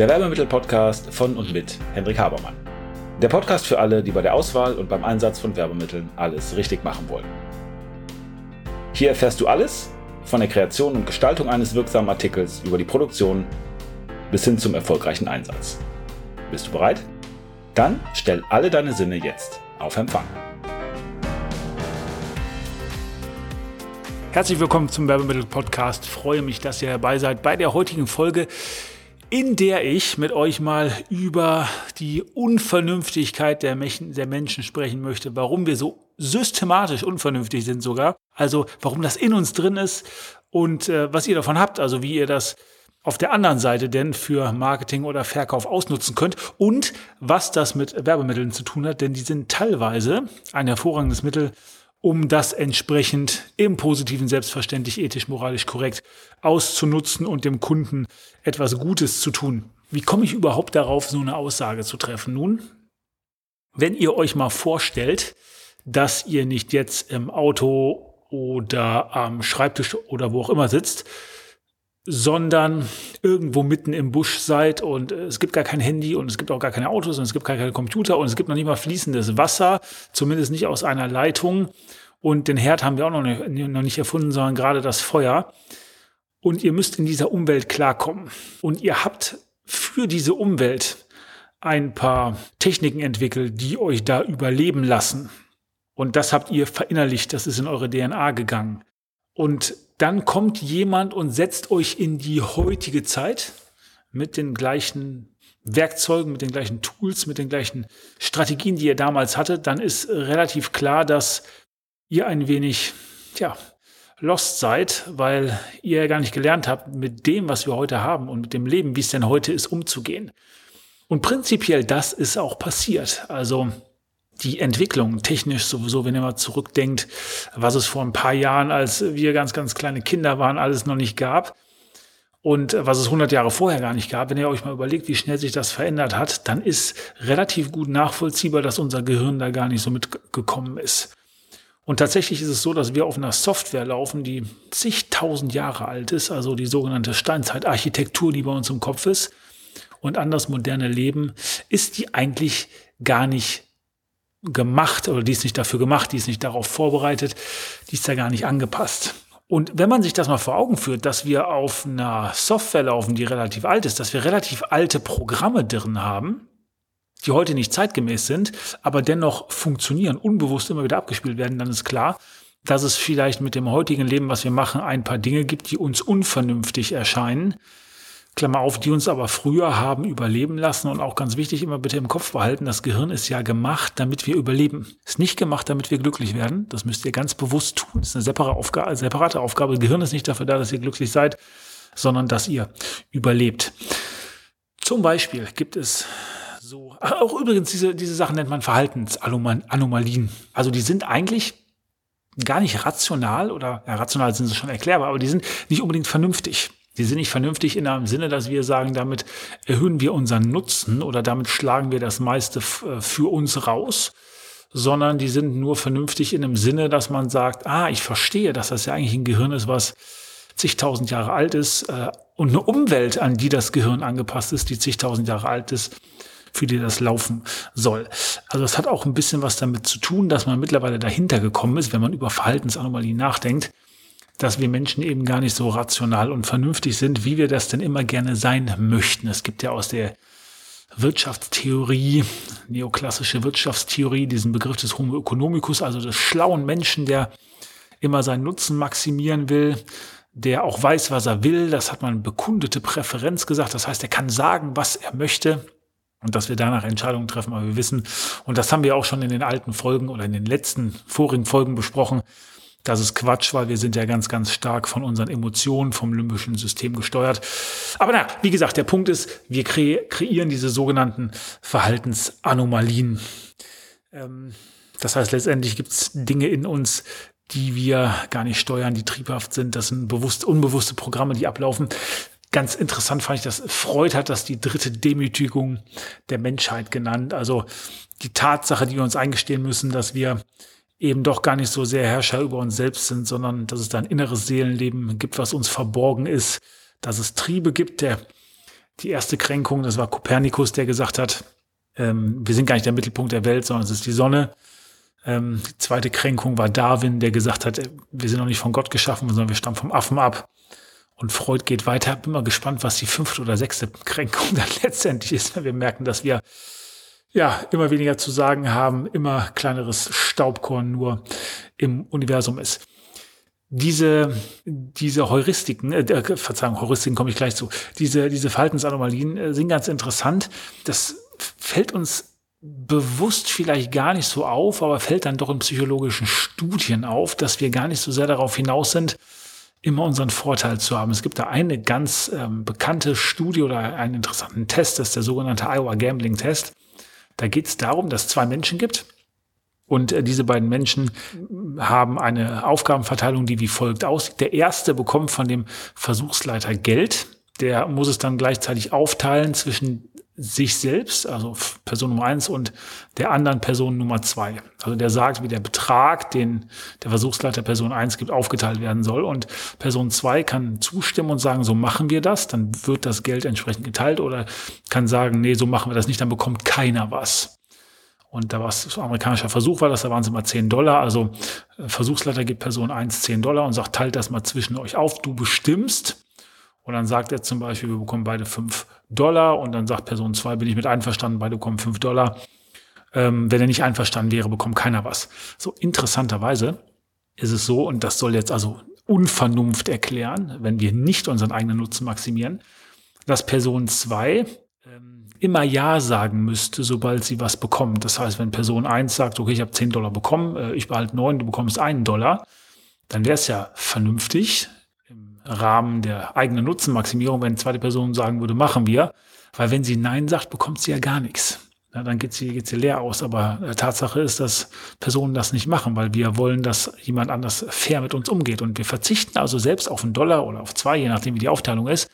der Werbemittel-Podcast von und mit Hendrik Habermann. Der Podcast für alle, die bei der Auswahl und beim Einsatz von Werbemitteln alles richtig machen wollen. Hier erfährst du alles von der Kreation und Gestaltung eines wirksamen Artikels über die Produktion bis hin zum erfolgreichen Einsatz. Bist du bereit? Dann stell alle deine Sinne jetzt auf Empfang. Herzlich willkommen zum Werbemittel-Podcast. Freue mich, dass ihr dabei seid bei der heutigen Folge, in der ich mit euch mal über die Unvernünftigkeit der Menschen sprechen möchte, warum wir so systematisch unvernünftig sind sogar, also warum das in uns drin ist und äh, was ihr davon habt, also wie ihr das auf der anderen Seite denn für Marketing oder Verkauf ausnutzen könnt und was das mit Werbemitteln zu tun hat, denn die sind teilweise ein hervorragendes Mittel, um das entsprechend im positiven, selbstverständlich, ethisch, moralisch korrekt auszunutzen und dem Kunden etwas Gutes zu tun. Wie komme ich überhaupt darauf, so eine Aussage zu treffen? Nun, wenn ihr euch mal vorstellt, dass ihr nicht jetzt im Auto oder am Schreibtisch oder wo auch immer sitzt, sondern irgendwo mitten im Busch seid und es gibt gar kein Handy und es gibt auch gar keine Autos und es gibt gar keine Computer und es gibt noch nicht mal fließendes Wasser, zumindest nicht aus einer Leitung. Und den Herd haben wir auch noch nicht, noch nicht erfunden, sondern gerade das Feuer. Und ihr müsst in dieser Umwelt klarkommen. Und ihr habt für diese Umwelt ein paar Techniken entwickelt, die euch da überleben lassen. Und das habt ihr verinnerlicht, das ist in eure DNA gegangen. Und dann kommt jemand und setzt euch in die heutige Zeit mit den gleichen Werkzeugen, mit den gleichen Tools, mit den gleichen Strategien, die ihr damals hattet, dann ist relativ klar, dass ihr ein wenig, ja, lost seid, weil ihr ja gar nicht gelernt habt, mit dem, was wir heute haben und mit dem Leben, wie es denn heute ist, umzugehen. Und prinzipiell das ist auch passiert. Also die Entwicklung technisch sowieso, wenn ihr mal zurückdenkt, was es vor ein paar Jahren, als wir ganz, ganz kleine Kinder waren, alles noch nicht gab und was es 100 Jahre vorher gar nicht gab, wenn ihr euch mal überlegt, wie schnell sich das verändert hat, dann ist relativ gut nachvollziehbar, dass unser Gehirn da gar nicht so mitgekommen ist. Und tatsächlich ist es so, dass wir auf einer Software laufen, die zigtausend Jahre alt ist, also die sogenannte Steinzeitarchitektur, die bei uns im Kopf ist. Und an das moderne Leben ist die eigentlich gar nicht gemacht oder die ist nicht dafür gemacht, die ist nicht darauf vorbereitet, die ist da gar nicht angepasst. Und wenn man sich das mal vor Augen führt, dass wir auf einer Software laufen, die relativ alt ist, dass wir relativ alte Programme drin haben, die heute nicht zeitgemäß sind, aber dennoch funktionieren, unbewusst immer wieder abgespielt werden, dann ist klar, dass es vielleicht mit dem heutigen Leben, was wir machen, ein paar Dinge gibt, die uns unvernünftig erscheinen, Klammer auf, die uns aber früher haben überleben lassen und auch ganz wichtig immer bitte im Kopf behalten, das Gehirn ist ja gemacht, damit wir überleben. Ist nicht gemacht, damit wir glücklich werden. Das müsst ihr ganz bewusst tun. Das ist eine separate Aufgabe. Separate Aufgabe. Das Gehirn ist nicht dafür da, dass ihr glücklich seid, sondern dass ihr überlebt. Zum Beispiel gibt es so, auch übrigens diese, diese Sachen nennt man Verhaltensanomalien. Also die sind eigentlich gar nicht rational oder ja, rational sind sie schon erklärbar, aber die sind nicht unbedingt vernünftig. Die sind nicht vernünftig in einem Sinne, dass wir sagen, damit erhöhen wir unseren Nutzen oder damit schlagen wir das meiste äh, für uns raus, sondern die sind nur vernünftig in dem Sinne, dass man sagt, ah, ich verstehe, dass das ja eigentlich ein Gehirn ist, was zigtausend Jahre alt ist äh, und eine Umwelt, an die das Gehirn angepasst ist, die zigtausend Jahre alt ist, für die das laufen soll. Also es hat auch ein bisschen was damit zu tun, dass man mittlerweile dahinter gekommen ist, wenn man über Verhaltensanomalien nachdenkt, dass wir Menschen eben gar nicht so rational und vernünftig sind, wie wir das denn immer gerne sein möchten. Es gibt ja aus der Wirtschaftstheorie, neoklassische Wirtschaftstheorie, diesen Begriff des Homo economicus, also des schlauen Menschen, der immer seinen Nutzen maximieren will, der auch weiß, was er will. Das hat man bekundete Präferenz gesagt. Das heißt, er kann sagen, was er möchte und dass wir danach Entscheidungen treffen. Aber wir wissen, und das haben wir auch schon in den alten Folgen oder in den letzten vorigen Folgen besprochen, das ist Quatsch, weil wir sind ja ganz, ganz stark von unseren Emotionen, vom limbischen System gesteuert. Aber na, wie gesagt, der Punkt ist, wir kre kreieren diese sogenannten Verhaltensanomalien. Ähm, das heißt, letztendlich gibt es Dinge in uns, die wir gar nicht steuern, die triebhaft sind. Das sind bewusst, unbewusste Programme, die ablaufen. Ganz interessant fand ich, dass Freud hat das die dritte Demütigung der Menschheit genannt. Also die Tatsache, die wir uns eingestehen müssen, dass wir eben doch gar nicht so sehr Herrscher über uns selbst sind, sondern dass es da ein inneres Seelenleben gibt, was uns verborgen ist, dass es Triebe gibt, der, Die erste Kränkung, das war Kopernikus, der gesagt hat, ähm, wir sind gar nicht der Mittelpunkt der Welt, sondern es ist die Sonne. Ähm, die zweite Kränkung war Darwin, der gesagt hat, wir sind noch nicht von Gott geschaffen, sondern wir stammen vom Affen ab. Und Freud geht weiter. Bin mal gespannt, was die fünfte oder sechste Kränkung dann letztendlich ist, wenn wir merken, dass wir ja immer weniger zu sagen haben, immer kleineres Staubkorn nur im Universum ist. Diese, diese Heuristiken, äh, äh Verzeihung, Heuristiken komme ich gleich zu, diese, diese Verhaltensanomalien äh, sind ganz interessant. Das fällt uns bewusst vielleicht gar nicht so auf, aber fällt dann doch in psychologischen Studien auf, dass wir gar nicht so sehr darauf hinaus sind, immer unseren Vorteil zu haben. Es gibt da eine ganz ähm, bekannte Studie oder einen interessanten Test, das ist der sogenannte Iowa Gambling Test. Da geht es darum, dass es zwei Menschen gibt und äh, diese beiden Menschen haben eine Aufgabenverteilung, die wie folgt aussieht. Der erste bekommt von dem Versuchsleiter Geld. Der muss es dann gleichzeitig aufteilen zwischen sich selbst, also Person Nummer eins und der anderen Person Nummer zwei. Also der sagt, wie der Betrag, den der Versuchsleiter Person eins gibt, aufgeteilt werden soll. Und Person zwei kann zustimmen und sagen, so machen wir das, dann wird das Geld entsprechend geteilt oder kann sagen, nee, so machen wir das nicht, dann bekommt keiner was. Und da war es ein amerikanischer Versuch, war das, da waren es immer 10 Dollar. Also äh, Versuchsleiter gibt Person 1 10 Dollar und sagt, teilt das mal zwischen euch auf, du bestimmst. Und dann sagt er zum Beispiel, wir bekommen beide 5 Dollar. Und dann sagt Person 2, bin ich mit einverstanden, beide bekommen 5 Dollar. Ähm, wenn er nicht einverstanden wäre, bekommt keiner was. So interessanterweise ist es so, und das soll jetzt also Unvernunft erklären, wenn wir nicht unseren eigenen Nutzen maximieren, dass Person 2 immer Ja sagen müsste, sobald sie was bekommt. Das heißt, wenn Person 1 sagt, okay, ich habe 10 Dollar bekommen, äh, ich behalte 9, du bekommst einen Dollar, dann wäre es ja vernünftig Rahmen der eigenen Nutzenmaximierung, wenn die zweite Person sagen würde, machen wir. Weil wenn sie Nein sagt, bekommt sie ja gar nichts. Ja, dann geht sie, geht sie leer aus. Aber äh, Tatsache ist, dass Personen das nicht machen, weil wir wollen, dass jemand anders fair mit uns umgeht. Und wir verzichten also selbst auf einen Dollar oder auf zwei, je nachdem wie die Aufteilung ist,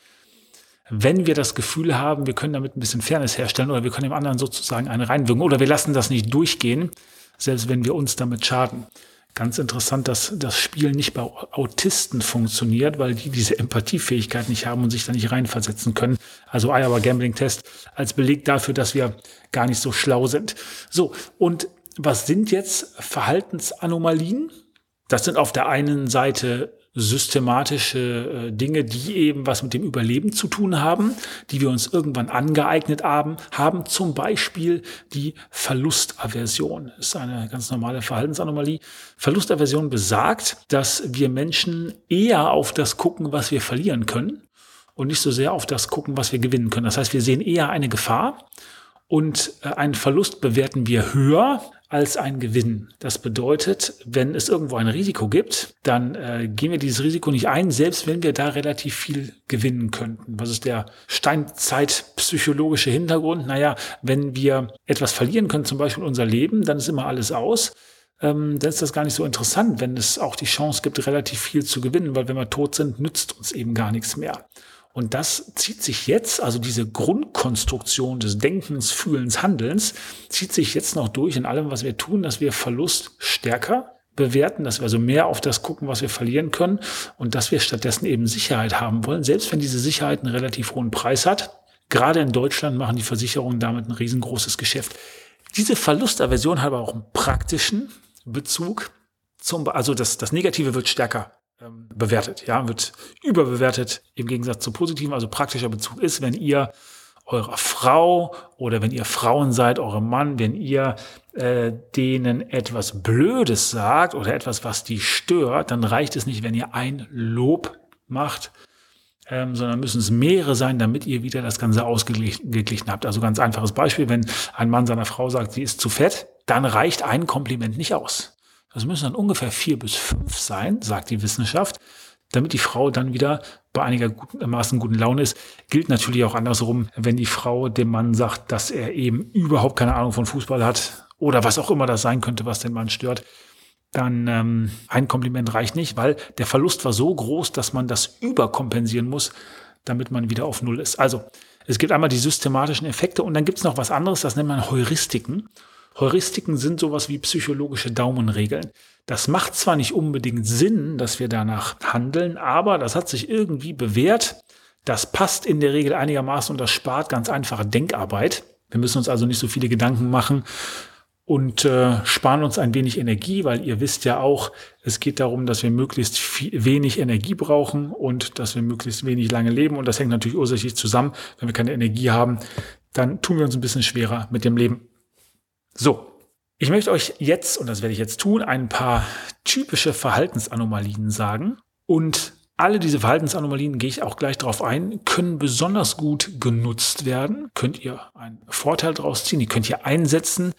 wenn wir das Gefühl haben, wir können damit ein bisschen Fairness herstellen oder wir können dem anderen sozusagen eine reinwirken oder wir lassen das nicht durchgehen, selbst wenn wir uns damit schaden. Ganz interessant, dass das Spiel nicht bei Autisten funktioniert, weil die diese Empathiefähigkeit nicht haben und sich da nicht reinversetzen können. Also Iowa Gambling Test als Beleg dafür, dass wir gar nicht so schlau sind. So, und was sind jetzt Verhaltensanomalien? Das sind auf der einen Seite systematische äh, Dinge, die eben was mit dem Überleben zu tun haben, die wir uns irgendwann angeeignet haben, haben zum Beispiel die Verlustaversion. Das ist eine ganz normale Verhaltensanomalie. Verlustaversion besagt, dass wir Menschen eher auf das gucken, was wir verlieren können und nicht so sehr auf das gucken, was wir gewinnen können. Das heißt, wir sehen eher eine Gefahr und äh, einen Verlust bewerten wir höher als ein Gewinn. Das bedeutet, wenn es irgendwo ein Risiko gibt, dann äh, gehen wir dieses Risiko nicht ein, selbst wenn wir da relativ viel gewinnen könnten. Was ist der Steinzeitpsychologische Hintergrund? Naja, wenn wir etwas verlieren können, zum Beispiel unser Leben, dann ist immer alles aus. Ähm, dann ist das gar nicht so interessant, wenn es auch die Chance gibt, relativ viel zu gewinnen, weil wenn wir tot sind, nützt uns eben gar nichts mehr. Und das zieht sich jetzt, also diese Grundkonstruktion des Denkens, Fühlens, Handelns, zieht sich jetzt noch durch in allem, was wir tun, dass wir Verlust stärker bewerten, dass wir also mehr auf das gucken, was wir verlieren können und dass wir stattdessen eben Sicherheit haben wollen, selbst wenn diese Sicherheit einen relativ hohen Preis hat. Gerade in Deutschland machen die Versicherungen damit ein riesengroßes Geschäft. Diese Verlustaversion hat aber auch einen praktischen Bezug zum, also das, das Negative wird stärker ähm, bewertet, ja, wird überbewertet im Gegensatz zu positiven. Also praktischer Bezug ist, wenn ihr eurer Frau oder wenn ihr Frauen seid, eurem Mann, wenn ihr äh, denen etwas Blödes sagt oder etwas, was die stört, dann reicht es nicht, wenn ihr ein Lob macht, ähm, sondern müssen es mehrere sein, damit ihr wieder das Ganze ausgeglichen habt. Also ganz einfaches Beispiel, wenn ein Mann seiner Frau sagt, sie ist zu fett, dann reicht ein Kompliment nicht aus. Das müssen dann ungefähr vier bis fünf sein, sagt die Wissenschaft, damit die Frau dann wieder bei einigermaßen guten Laune ist. Gilt natürlich auch andersrum, wenn die Frau dem Mann sagt, dass er eben überhaupt keine Ahnung von Fußball hat oder was auch immer das sein könnte, was den Mann stört. Dann ähm, ein Kompliment reicht nicht, weil der Verlust war so groß, dass man das überkompensieren muss, damit man wieder auf Null ist. Also es gibt einmal die systematischen Effekte und dann gibt es noch was anderes, das nennt man Heuristiken. Heuristiken sind sowas wie psychologische Daumenregeln. Das macht zwar nicht unbedingt Sinn, dass wir danach handeln, aber das hat sich irgendwie bewährt, Das passt in der Regel einigermaßen und das spart ganz einfache Denkarbeit. Wir müssen uns also nicht so viele Gedanken machen und äh, sparen uns ein wenig Energie, weil ihr wisst ja auch, es geht darum, dass wir möglichst viel, wenig Energie brauchen und dass wir möglichst wenig lange leben. Und das hängt natürlich ursächlich zusammen. Wenn wir keine Energie haben, dann tun wir uns ein bisschen schwerer mit dem Leben. So, ich möchte euch jetzt, und das werde ich jetzt tun, ein paar typische Verhaltensanomalien sagen. Und alle diese Verhaltensanomalien, gehe ich auch gleich darauf ein, können besonders gut genutzt werden. Könnt ihr einen Vorteil daraus ziehen, die könnt ihr einsetzen,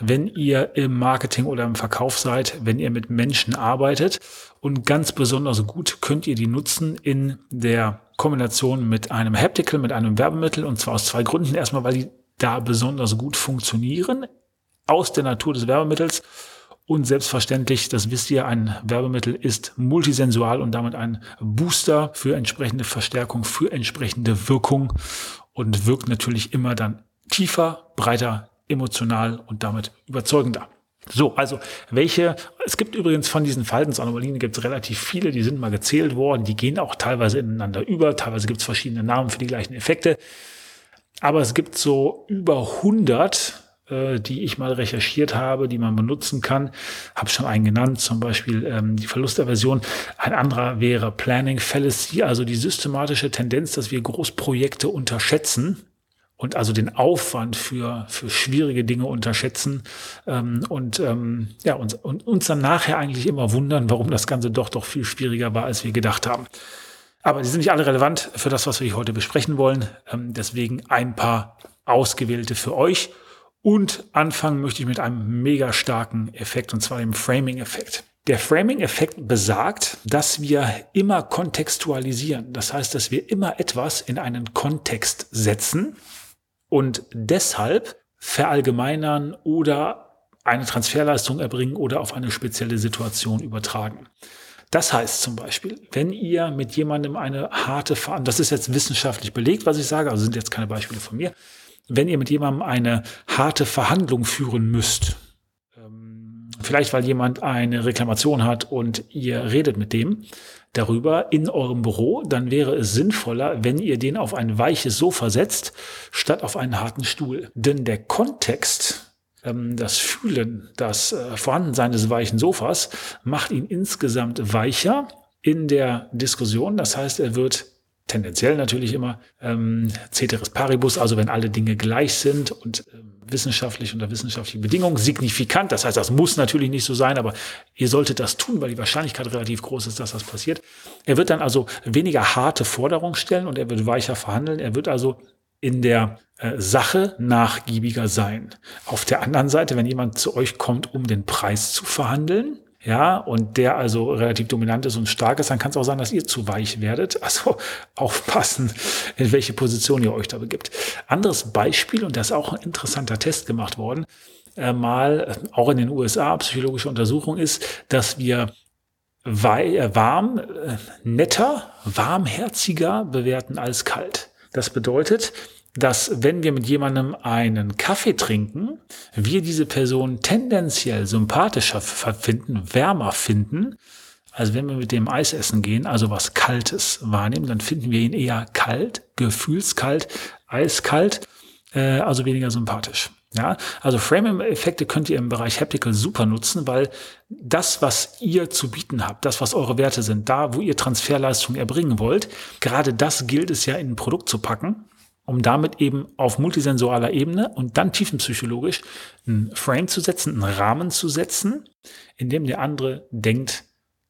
wenn ihr im Marketing oder im Verkauf seid, wenn ihr mit Menschen arbeitet. Und ganz besonders gut könnt ihr die nutzen in der Kombination mit einem Haptical, mit einem Werbemittel. Und zwar aus zwei Gründen. Erstmal, weil die da besonders gut funktionieren aus der Natur des Werbemittels. Und selbstverständlich, das wisst ihr, ein Werbemittel ist multisensual und damit ein Booster für entsprechende Verstärkung, für entsprechende Wirkung und wirkt natürlich immer dann tiefer, breiter, emotional und damit überzeugender. So, also welche, es gibt übrigens von diesen Verhaltensanomalien gibt es relativ viele, die sind mal gezählt worden, die gehen auch teilweise ineinander über, teilweise gibt es verschiedene Namen für die gleichen Effekte, aber es gibt so über 100 äh, die ich mal recherchiert habe, die man benutzen kann. Habe schon einen genannt, zum Beispiel ähm, die Verlusterversion. Ein anderer wäre Planning Fallacy, also die systematische Tendenz, dass wir Großprojekte unterschätzen und also den Aufwand für, für schwierige Dinge unterschätzen ähm, und, ähm, ja, uns, und uns dann nachher eigentlich immer wundern, warum das Ganze doch doch viel schwieriger war, als wir gedacht haben. Aber die sind nicht alle relevant für das, was wir heute besprechen wollen. Ähm, deswegen ein paar ausgewählte für euch. Und anfangen möchte ich mit einem mega starken Effekt, und zwar dem Framing-Effekt. Der Framing-Effekt besagt, dass wir immer kontextualisieren. Das heißt, dass wir immer etwas in einen Kontext setzen und deshalb verallgemeinern oder eine Transferleistung erbringen oder auf eine spezielle Situation übertragen. Das heißt zum Beispiel, wenn ihr mit jemandem eine harte Verhandlung, das ist jetzt wissenschaftlich belegt, was ich sage, also sind jetzt keine Beispiele von mir, wenn ihr mit jemandem eine harte Verhandlung führen müsst, ähm, vielleicht weil jemand eine Reklamation hat und ihr redet mit dem darüber in eurem Büro, dann wäre es sinnvoller, wenn ihr den auf ein weiches Sofa setzt, statt auf einen harten Stuhl. Denn der Kontext, ähm, das Fühlen, das äh, Vorhandensein des weichen Sofas macht ihn insgesamt weicher in der Diskussion. Das heißt, er wird tendenziell natürlich immer ähm, Ceteris Paribus, also wenn alle Dinge gleich sind und ähm, wissenschaftlich unter wissenschaftlichen Bedingungen signifikant. Das heißt, das muss natürlich nicht so sein, aber ihr solltet das tun, weil die Wahrscheinlichkeit relativ groß ist, dass das passiert. Er wird dann also weniger harte Forderungen stellen und er wird weicher verhandeln. Er wird also in der äh, Sache nachgiebiger sein. Auf der anderen Seite, wenn jemand zu euch kommt, um den Preis zu verhandeln, ja, und der also relativ dominant ist und stark ist, dann kann es auch sein, dass ihr zu weich werdet. Also aufpassen, in welche Position ihr euch da begibt. Anderes Beispiel, und da ist auch ein interessanter Test gemacht worden, äh, mal äh, auch in den USA, psychologische Untersuchung ist, dass wir äh, warm, äh, netter, warmherziger bewerten als kalt. Das bedeutet, dass wenn wir mit jemandem einen Kaffee trinken, wir diese Person tendenziell sympathischer finden, wärmer finden, als wenn wir mit dem Eis essen gehen, also was Kaltes wahrnehmen, dann finden wir ihn eher kalt, gefühlskalt, eiskalt, äh, also weniger sympathisch. Ja, also Frame-Effekte könnt ihr im Bereich Haptical super nutzen, weil das, was ihr zu bieten habt, das, was eure Werte sind, da, wo ihr Transferleistung erbringen wollt, gerade das gilt es ja in ein Produkt zu packen um damit eben auf multisensualer Ebene und dann tiefenpsychologisch einen Frame zu setzen, einen Rahmen zu setzen, in dem der andere denkt,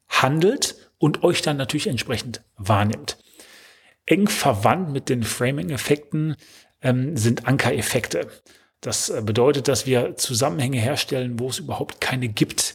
handelt und euch dann natürlich entsprechend wahrnimmt. Eng verwandt mit den Framing-Effekten ähm, sind Anker-Effekte. Das äh, bedeutet, dass wir Zusammenhänge herstellen, wo es überhaupt keine gibt.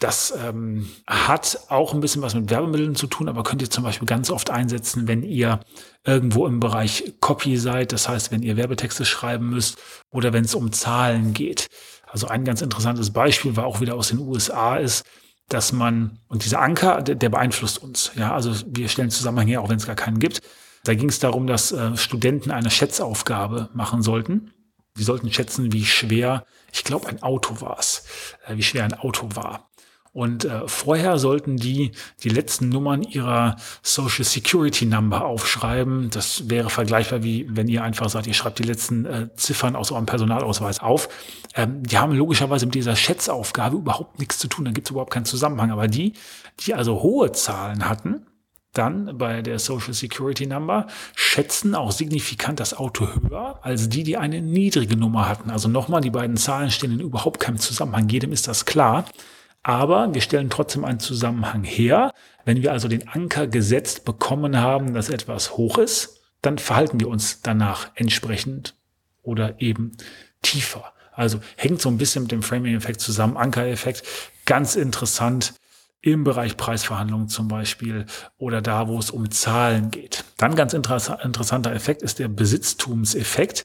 Das ähm, hat auch ein bisschen was mit Werbemitteln zu tun, aber könnt ihr zum Beispiel ganz oft einsetzen, wenn ihr irgendwo im Bereich Copy seid, das heißt, wenn ihr Werbetexte schreiben müsst oder wenn es um Zahlen geht. Also ein ganz interessantes Beispiel war auch wieder aus den USA ist, dass man, und dieser Anker, der, der beeinflusst uns. Ja, also wir stellen Zusammenhänge, auch wenn es gar keinen gibt. Da ging es darum, dass äh, Studenten eine Schätzaufgabe machen sollten. Die sollten schätzen, wie schwer, ich glaube, ein Auto war es, äh, wie schwer ein Auto war. Und äh, vorher sollten die die letzten Nummern ihrer Social Security Number aufschreiben. Das wäre vergleichbar wie wenn ihr einfach sagt, ihr schreibt die letzten äh, Ziffern aus eurem Personalausweis auf. Ähm, die haben logischerweise mit dieser Schätzaufgabe überhaupt nichts zu tun. Da gibt es überhaupt keinen Zusammenhang. Aber die, die also hohe Zahlen hatten, dann bei der Social Security Number schätzen auch signifikant das Auto höher als die, die eine niedrige Nummer hatten. Also nochmal, die beiden Zahlen stehen in überhaupt keinem Zusammenhang. Jedem ist das klar. Aber wir stellen trotzdem einen Zusammenhang her. Wenn wir also den Anker gesetzt bekommen haben, dass etwas hoch ist, dann verhalten wir uns danach entsprechend oder eben tiefer. Also hängt so ein bisschen mit dem Framing-Effekt zusammen, Anker-Effekt. Ganz interessant im Bereich Preisverhandlungen zum Beispiel oder da, wo es um Zahlen geht. Dann ganz interessanter Effekt ist der Besitztumseffekt.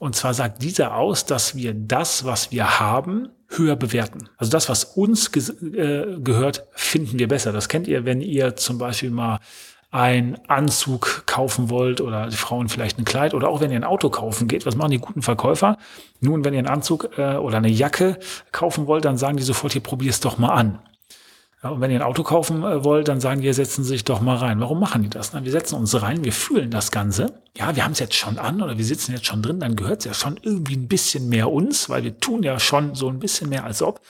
Und zwar sagt dieser aus, dass wir das, was wir haben, höher bewerten. Also das, was uns ge äh, gehört, finden wir besser. Das kennt ihr, wenn ihr zum Beispiel mal einen Anzug kaufen wollt oder die Frauen vielleicht ein Kleid oder auch wenn ihr ein Auto kaufen geht. Was machen die guten Verkäufer? Nun, wenn ihr einen Anzug äh, oder eine Jacke kaufen wollt, dann sagen die sofort, hier probier's doch mal an. Ja, und wenn ihr ein Auto kaufen äh, wollt, dann sagen die, setzen Sie sich doch mal rein. Warum machen die das? Na, wir setzen uns rein, wir fühlen das Ganze. Ja, wir haben es jetzt schon an oder wir sitzen jetzt schon drin, dann gehört es ja schon irgendwie ein bisschen mehr uns, weil wir tun ja schon so ein bisschen mehr als ob.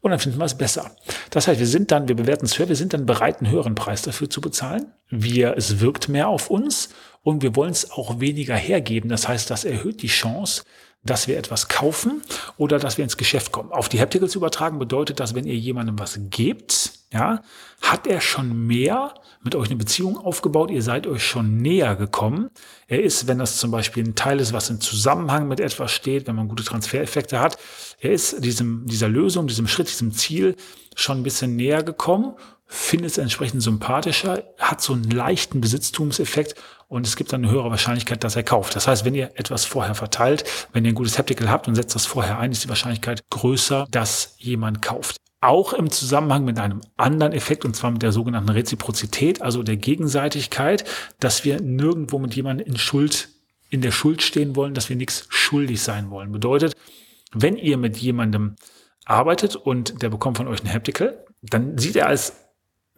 Und dann finden wir es besser. Das heißt, wir sind dann, wir bewerten es höher, wir sind dann bereit, einen höheren Preis dafür zu bezahlen. Wir, es wirkt mehr auf uns und wir wollen es auch weniger hergeben. Das heißt, das erhöht die Chance, dass wir etwas kaufen oder dass wir ins Geschäft kommen. Auf die Hapticals übertragen bedeutet das, wenn ihr jemandem was gebt, ja, hat er schon mehr mit euch eine Beziehung aufgebaut, ihr seid euch schon näher gekommen. Er ist, wenn das zum Beispiel ein Teil ist, was im Zusammenhang mit etwas steht, wenn man gute Transfereffekte hat, er ist diesem, dieser Lösung, diesem Schritt, diesem Ziel schon ein bisschen näher gekommen findet es entsprechend sympathischer, hat so einen leichten Besitztumseffekt und es gibt dann eine höhere Wahrscheinlichkeit, dass er kauft. Das heißt, wenn ihr etwas vorher verteilt, wenn ihr ein gutes Haptical habt und setzt das vorher ein, ist die Wahrscheinlichkeit größer, dass jemand kauft. Auch im Zusammenhang mit einem anderen Effekt, und zwar mit der sogenannten Reziprozität, also der Gegenseitigkeit, dass wir nirgendwo mit jemandem in Schuld, in der Schuld stehen wollen, dass wir nichts schuldig sein wollen. Bedeutet, wenn ihr mit jemandem arbeitet und der bekommt von euch ein Haptical, dann sieht er als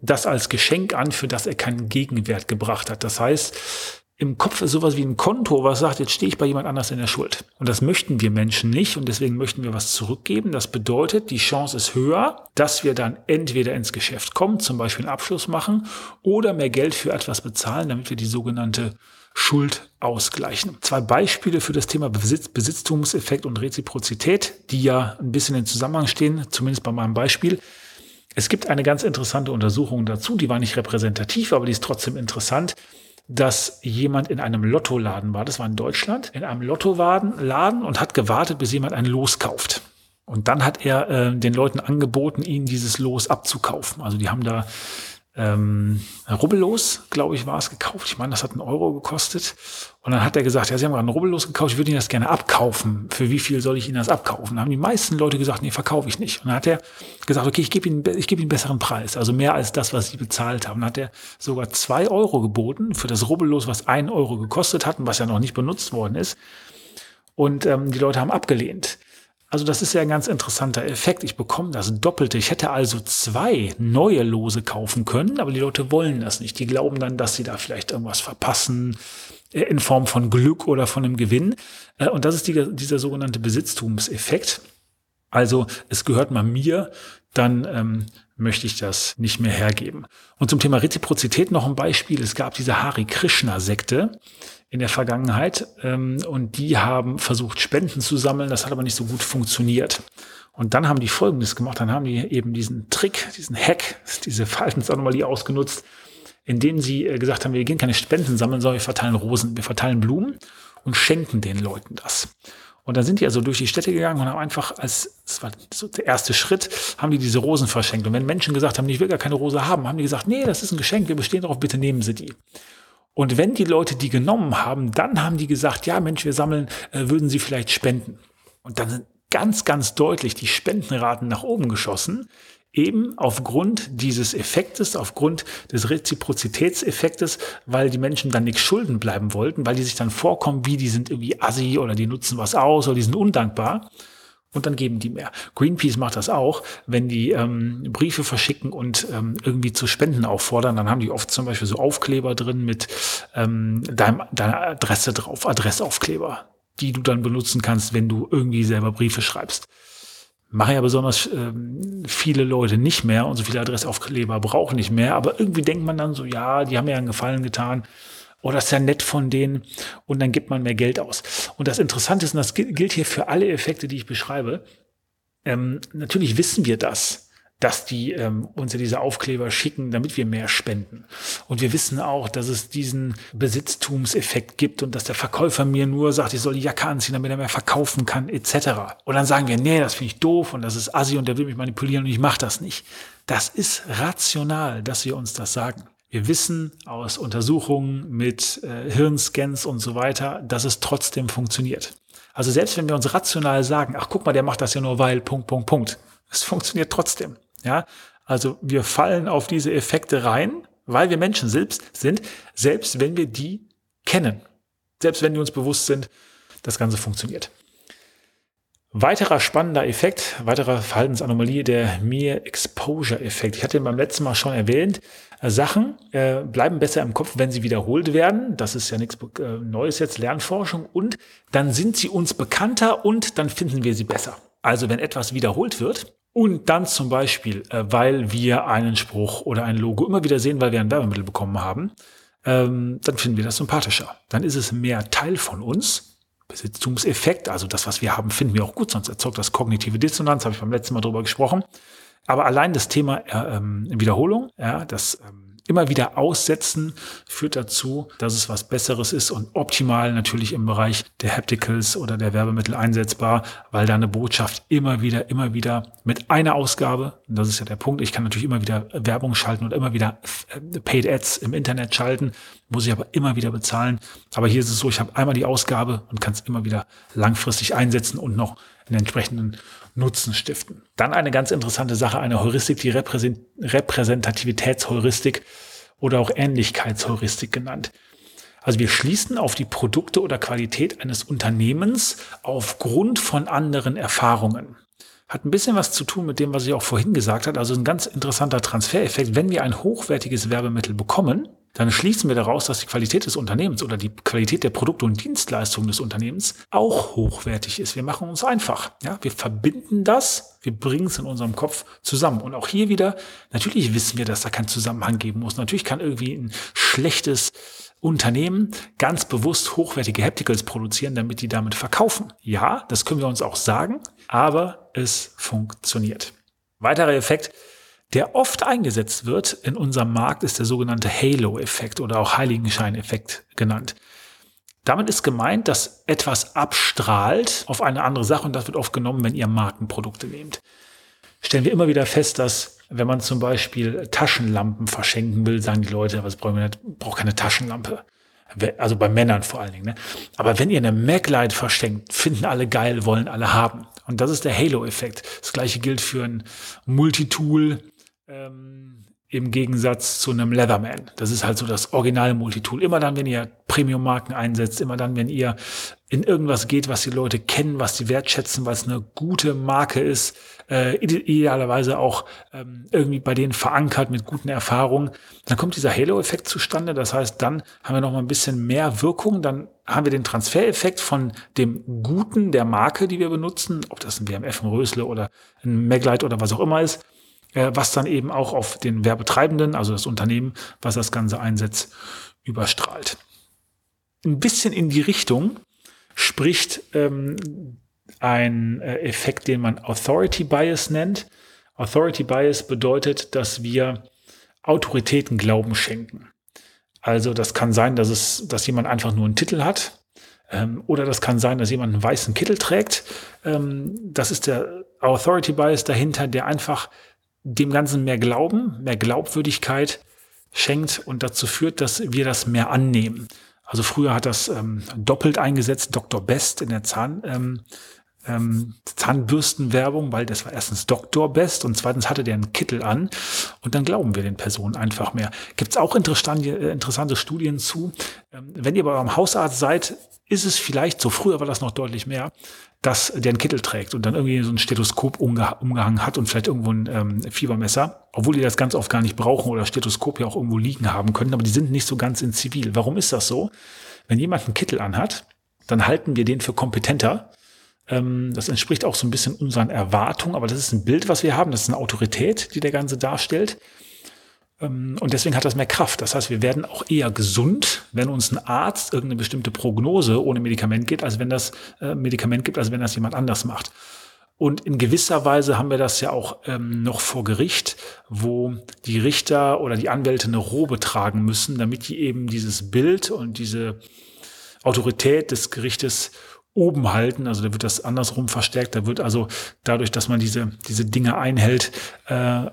das als Geschenk an, für das er keinen Gegenwert gebracht hat. Das heißt, im Kopf ist sowas wie ein Konto, was sagt, jetzt stehe ich bei jemand anders in der Schuld. Und das möchten wir Menschen nicht und deswegen möchten wir was zurückgeben. Das bedeutet, die Chance ist höher, dass wir dann entweder ins Geschäft kommen, zum Beispiel einen Abschluss machen oder mehr Geld für etwas bezahlen, damit wir die sogenannte Schuld ausgleichen. Zwei Beispiele für das Thema Besitz, Besitztumseffekt und Reziprozität, die ja ein bisschen in Zusammenhang stehen, zumindest bei meinem Beispiel. Es gibt eine ganz interessante Untersuchung dazu, die war nicht repräsentativ, aber die ist trotzdem interessant, dass jemand in einem Lottoladen war, das war in Deutschland, in einem Lottoladen und hat gewartet, bis jemand ein Los kauft. Und dann hat er äh, den Leuten angeboten, ihnen dieses Los abzukaufen. Also die haben da ähm, Rubbellos, glaube ich, war es gekauft. Ich meine, das hat einen Euro gekostet. Und dann hat er gesagt, ja, Sie haben gerade einen Rubbellos gekauft, ich würde Ihnen das gerne abkaufen. Für wie viel soll ich Ihnen das abkaufen? Dann haben die meisten Leute gesagt, nee, verkaufe ich nicht. Und dann hat er gesagt, okay, ich gebe Ihnen, ich gebe Ihnen einen besseren Preis, also mehr als das, was Sie bezahlt haben. Dann hat er sogar zwei Euro geboten für das Rubbellos, was einen Euro gekostet hat und was ja noch nicht benutzt worden ist. Und ähm, die Leute haben abgelehnt. Also das ist ja ein ganz interessanter Effekt. Ich bekomme das Doppelte. Ich hätte also zwei neue Lose kaufen können, aber die Leute wollen das nicht. Die glauben dann, dass sie da vielleicht irgendwas verpassen äh, in Form von Glück oder von einem Gewinn. Äh, und das ist die, dieser sogenannte Besitztumseffekt. Also es gehört mal mir, dann ähm, möchte ich das nicht mehr hergeben. Und zum Thema Reziprozität noch ein Beispiel. Es gab diese Hari Krishna-Sekte in der Vergangenheit ähm, und die haben versucht, Spenden zu sammeln. Das hat aber nicht so gut funktioniert. Und dann haben die Folgendes gemacht. Dann haben die eben diesen Trick, diesen Hack, diese Verhaltensanomalie ausgenutzt, indem sie äh, gesagt haben, wir gehen keine Spenden sammeln, sondern wir verteilen Rosen, wir verteilen Blumen und schenken den Leuten das. Und dann sind die also durch die Städte gegangen und haben einfach als, das war so der erste Schritt, haben die diese Rosen verschenkt. Und wenn Menschen gesagt haben, ich will gar keine Rose haben, haben die gesagt, nee, das ist ein Geschenk, wir bestehen darauf, bitte nehmen Sie die. Und wenn die Leute die genommen haben, dann haben die gesagt, ja Mensch, wir sammeln, äh, würden Sie vielleicht spenden. Und dann sind ganz, ganz deutlich die Spendenraten nach oben geschossen, eben aufgrund dieses Effektes, aufgrund des Reziprozitätseffektes, weil die Menschen dann nichts schulden bleiben wollten, weil die sich dann vorkommen, wie die sind irgendwie assi oder die nutzen was aus oder die sind undankbar. Und dann geben die mehr. Greenpeace macht das auch, wenn die ähm, Briefe verschicken und ähm, irgendwie zu Spenden auffordern, dann haben die oft zum Beispiel so Aufkleber drin mit ähm, deinem, deiner Adresse drauf, Adressaufkleber, die du dann benutzen kannst, wenn du irgendwie selber Briefe schreibst. Machen ja besonders ähm, viele Leute nicht mehr und so viele Adressaufkleber brauchen nicht mehr, aber irgendwie denkt man dann so, ja, die haben ja einen Gefallen getan. Oh, das ist ja nett von denen. Und dann gibt man mehr Geld aus. Und das Interessante ist, und das gilt hier für alle Effekte, die ich beschreibe, ähm, natürlich wissen wir das, dass die ähm, uns ja diese Aufkleber schicken, damit wir mehr spenden. Und wir wissen auch, dass es diesen Besitztumseffekt gibt und dass der Verkäufer mir nur sagt, ich soll die Jacke anziehen, damit er mehr verkaufen kann, etc. Und dann sagen wir, nee, das finde ich doof und das ist assi und der will mich manipulieren und ich mache das nicht. Das ist rational, dass wir uns das sagen. Wir wissen aus Untersuchungen mit äh, Hirnscans und so weiter, dass es trotzdem funktioniert. Also selbst wenn wir uns rational sagen, ach guck mal, der macht das ja nur weil, Punkt, Punkt, Punkt. Es funktioniert trotzdem. Ja, also wir fallen auf diese Effekte rein, weil wir Menschen selbst sind, selbst wenn wir die kennen. Selbst wenn wir uns bewusst sind, das Ganze funktioniert. Weiterer spannender Effekt, weiterer Verhaltensanomalie, der Mere Exposure Effekt. Ich hatte ihn beim letzten Mal schon erwähnt. Äh, Sachen äh, bleiben besser im Kopf, wenn sie wiederholt werden. Das ist ja nichts äh, Neues jetzt, Lernforschung. Und dann sind sie uns bekannter und dann finden wir sie besser. Also wenn etwas wiederholt wird und dann zum Beispiel, äh, weil wir einen Spruch oder ein Logo immer wieder sehen, weil wir ein Werbemittel bekommen haben, ähm, dann finden wir das sympathischer. Dann ist es mehr Teil von uns Besitztumseffekt, also das, was wir haben, finden wir auch gut, sonst erzeugt das kognitive Dissonanz, habe ich beim letzten Mal drüber gesprochen. Aber allein das Thema äh, ähm, Wiederholung, ja, das ähm, immer wieder aussetzen führt dazu, dass es was Besseres ist und optimal natürlich im Bereich der Hapticals oder der Werbemittel einsetzbar, weil da eine Botschaft immer wieder, immer wieder mit einer Ausgabe, und das ist ja der Punkt, ich kann natürlich immer wieder Werbung schalten und immer wieder äh, Paid Ads im Internet schalten, muss ich aber immer wieder bezahlen. Aber hier ist es so, ich habe einmal die Ausgabe und kann es immer wieder langfristig einsetzen und noch einen entsprechenden Nutzen stiften. Dann eine ganz interessante Sache, eine Heuristik, die Repräsentativitätsheuristik oder auch Ähnlichkeitsheuristik genannt. Also wir schließen auf die Produkte oder Qualität eines Unternehmens aufgrund von anderen Erfahrungen. Hat ein bisschen was zu tun mit dem, was ich auch vorhin gesagt habe. Also ein ganz interessanter Transfereffekt. Wenn wir ein hochwertiges Werbemittel bekommen, dann schließen wir daraus, dass die Qualität des Unternehmens oder die Qualität der Produkte und Dienstleistungen des Unternehmens auch hochwertig ist. Wir machen uns einfach. Ja, wir verbinden das, wir bringen es in unserem Kopf zusammen. Und auch hier wieder, natürlich wissen wir, dass da kein Zusammenhang geben muss. Natürlich kann irgendwie ein schlechtes Unternehmen ganz bewusst hochwertige Hapticals produzieren, damit die damit verkaufen. Ja, das können wir uns auch sagen, aber es funktioniert. Weiterer Effekt, der oft eingesetzt wird in unserem Markt, ist der sogenannte Halo-Effekt oder auch Heiligenschein-Effekt genannt. Damit ist gemeint, dass etwas abstrahlt auf eine andere Sache und das wird oft genommen, wenn ihr Markenprodukte nehmt. Stellen wir immer wieder fest, dass wenn man zum Beispiel Taschenlampen verschenken will, sagen die Leute, was brauchen wir nicht, braucht keine Taschenlampe. Also bei Männern vor allen Dingen. Ne? Aber wenn ihr eine Maglite verschenkt, finden alle geil, wollen alle haben. Und das ist der Halo-Effekt. Das gleiche gilt für ein Multitool, ähm, im Gegensatz zu einem Leatherman. Das ist halt so das originale Multitool. Immer dann, wenn ihr Premium-Marken einsetzt, immer dann, wenn ihr in irgendwas geht, was die Leute kennen, was sie wertschätzen, was eine gute Marke ist, äh, idealerweise auch ähm, irgendwie bei denen verankert mit guten Erfahrungen, dann kommt dieser Halo-Effekt zustande. Das heißt, dann haben wir noch mal ein bisschen mehr Wirkung. Dann haben wir den Transfereffekt von dem Guten der Marke, die wir benutzen, ob das ein WMF, ein Rösle oder ein Maglite oder was auch immer ist, was dann eben auch auf den Werbetreibenden, also das Unternehmen, was das Ganze einsetzt, überstrahlt. Ein bisschen in die Richtung spricht ähm, ein äh, Effekt, den man Authority Bias nennt. Authority Bias bedeutet, dass wir Autoritäten Glauben schenken. Also das kann sein, dass es, dass jemand einfach nur einen Titel hat, ähm, oder das kann sein, dass jemand einen weißen Kittel trägt. Ähm, das ist der Authority Bias dahinter, der einfach dem Ganzen mehr Glauben, mehr Glaubwürdigkeit schenkt und dazu führt, dass wir das mehr annehmen. Also früher hat das ähm, doppelt eingesetzt, Dr. Best in der Zahn. Ähm, ähm, Zahnbürstenwerbung, weil das war erstens Doktor Best und zweitens hatte der einen Kittel an und dann glauben wir den Personen einfach mehr. Gibt es auch interessante, äh, interessante Studien zu. Ähm, wenn ihr bei eurem Hausarzt seid, ist es vielleicht, so früher war das noch deutlich mehr, dass der einen Kittel trägt und dann irgendwie so ein Stethoskop umge umgehangen hat und vielleicht irgendwo ein ähm, Fiebermesser, obwohl die das ganz oft gar nicht brauchen oder Stethoskop ja auch irgendwo liegen haben können, aber die sind nicht so ganz in Zivil. Warum ist das so? Wenn jemand einen Kittel anhat, dann halten wir den für kompetenter das entspricht auch so ein bisschen unseren Erwartungen, aber das ist ein Bild, was wir haben. Das ist eine Autorität, die der Ganze darstellt. Ähm, und deswegen hat das mehr Kraft. Das heißt, wir werden auch eher gesund, wenn uns ein Arzt irgendeine bestimmte Prognose ohne Medikament gibt, als wenn das äh, Medikament gibt, als wenn das jemand anders macht. Und in gewisser Weise haben wir das ja auch ähm, noch vor Gericht, wo die Richter oder die Anwälte eine Robe tragen müssen, damit die eben dieses Bild und diese Autorität des Gerichtes oben halten. Also da wird das andersrum verstärkt. Da wird also dadurch, dass man diese, diese Dinge einhält, äh,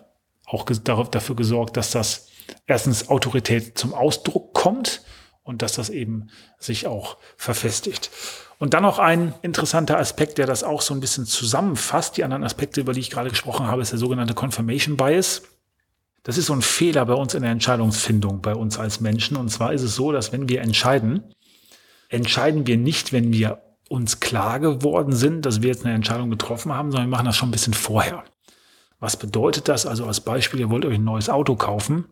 auch darauf, dafür gesorgt, dass das erstens Autorität zum Ausdruck kommt und dass das eben sich auch verfestigt. Und dann noch ein interessanter Aspekt, der das auch so ein bisschen zusammenfasst. Die anderen Aspekte, über die ich gerade gesprochen habe, ist der sogenannte Confirmation Bias. Das ist so ein Fehler bei uns in der Entscheidungsfindung, bei uns als Menschen. Und zwar ist es so, dass wenn wir entscheiden, entscheiden wir nicht, wenn wir uns klar geworden sind, dass wir jetzt eine Entscheidung getroffen haben, sondern wir machen das schon ein bisschen vorher. Was bedeutet das? Also als Beispiel, ihr wollt euch ein neues Auto kaufen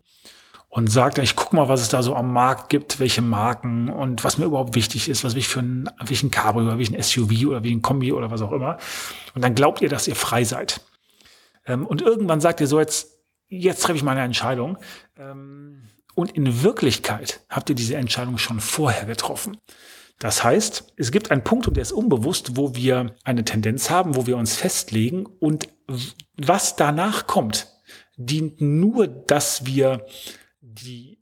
und sagt, ich guck mal, was es da so am Markt gibt, welche Marken und was mir überhaupt wichtig ist, was ich für ein, ein Cabrio oder ein SUV oder ein Kombi oder was auch immer. Und dann glaubt ihr, dass ihr frei seid. Ähm, und irgendwann sagt ihr so, jetzt, jetzt treffe ich meine Entscheidung. Ähm, und in Wirklichkeit habt ihr diese Entscheidung schon vorher getroffen. Das heißt, es gibt einen Punkt, und der ist unbewusst, wo wir eine Tendenz haben, wo wir uns festlegen und was danach kommt, dient nur, dass wir die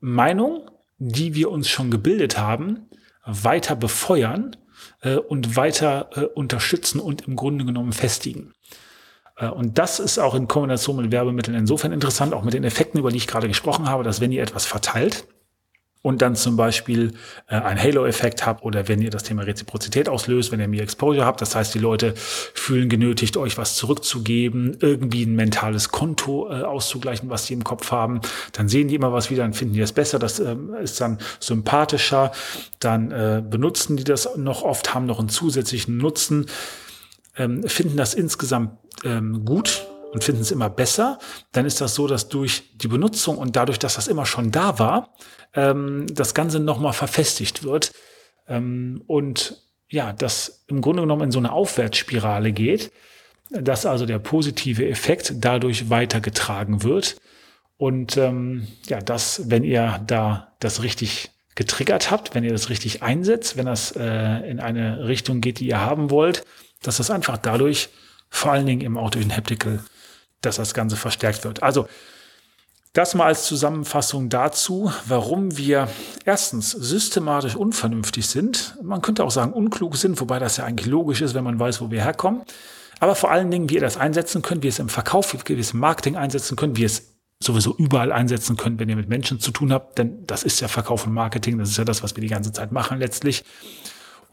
Meinung, die wir uns schon gebildet haben, weiter befeuern äh, und weiter äh, unterstützen und im Grunde genommen festigen. Äh, und das ist auch in Kombination mit Werbemitteln insofern interessant, auch mit den Effekten, über die ich gerade gesprochen habe, dass wenn ihr etwas verteilt, und dann zum Beispiel äh, einen Halo-Effekt habt oder wenn ihr das Thema Reziprozität auslöst, wenn ihr mehr Exposure habt, das heißt, die Leute fühlen genötigt, euch was zurückzugeben, irgendwie ein mentales Konto äh, auszugleichen, was sie im Kopf haben, dann sehen die immer was wieder, dann finden die das besser, das ähm, ist dann sympathischer, dann äh, benutzen die das noch oft, haben noch einen zusätzlichen Nutzen, ähm, finden das insgesamt ähm, gut und finden es immer besser, dann ist das so, dass durch die Benutzung und dadurch, dass das immer schon da war, ähm, das Ganze nochmal verfestigt wird. Ähm, und ja, das im Grunde genommen in so eine Aufwärtsspirale geht, dass also der positive Effekt dadurch weitergetragen wird. Und ähm, ja, das, wenn ihr da das richtig getriggert habt, wenn ihr das richtig einsetzt, wenn das äh, in eine Richtung geht, die ihr haben wollt, dass das einfach dadurch, vor allen Dingen im Auto in Haptical, dass das Ganze verstärkt wird. Also das mal als Zusammenfassung dazu, warum wir erstens systematisch unvernünftig sind. Man könnte auch sagen unklug sind, wobei das ja eigentlich logisch ist, wenn man weiß, wo wir herkommen. Aber vor allen Dingen, wie ihr das einsetzen könnt, wie ihr es im Verkauf, wie ihr es im Marketing einsetzen könnt, wie ihr es sowieso überall einsetzen könnt, wenn ihr mit Menschen zu tun habt. Denn das ist ja Verkauf und Marketing, das ist ja das, was wir die ganze Zeit machen letztlich.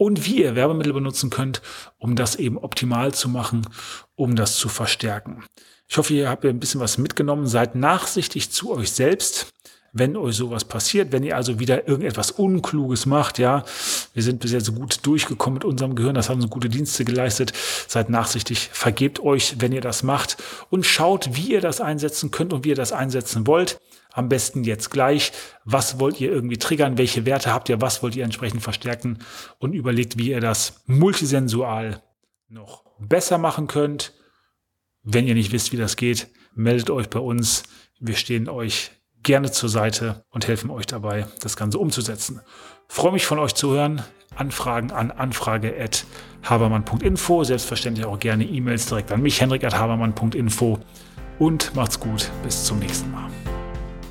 Und wie ihr Werbemittel benutzen könnt, um das eben optimal zu machen, um das zu verstärken. Ich hoffe, ihr habt ein bisschen was mitgenommen. Seid nachsichtig zu euch selbst, wenn euch sowas passiert. Wenn ihr also wieder irgendetwas Unkluges macht, ja, wir sind bisher so gut durchgekommen mit unserem Gehirn, das haben so gute Dienste geleistet. Seid nachsichtig, vergebt euch, wenn ihr das macht und schaut, wie ihr das einsetzen könnt und wie ihr das einsetzen wollt. Am besten jetzt gleich. Was wollt ihr irgendwie triggern? Welche Werte habt ihr? Was wollt ihr entsprechend verstärken? Und überlegt, wie ihr das multisensual noch besser machen könnt wenn ihr nicht wisst, wie das geht, meldet euch bei uns. Wir stehen euch gerne zur Seite und helfen euch dabei, das Ganze umzusetzen. freue mich von euch zu hören. Anfragen an anfrage.habermann.info. Selbstverständlich auch gerne E-Mails direkt an mich, henrik.habermann.info. Und macht's gut. Bis zum nächsten Mal.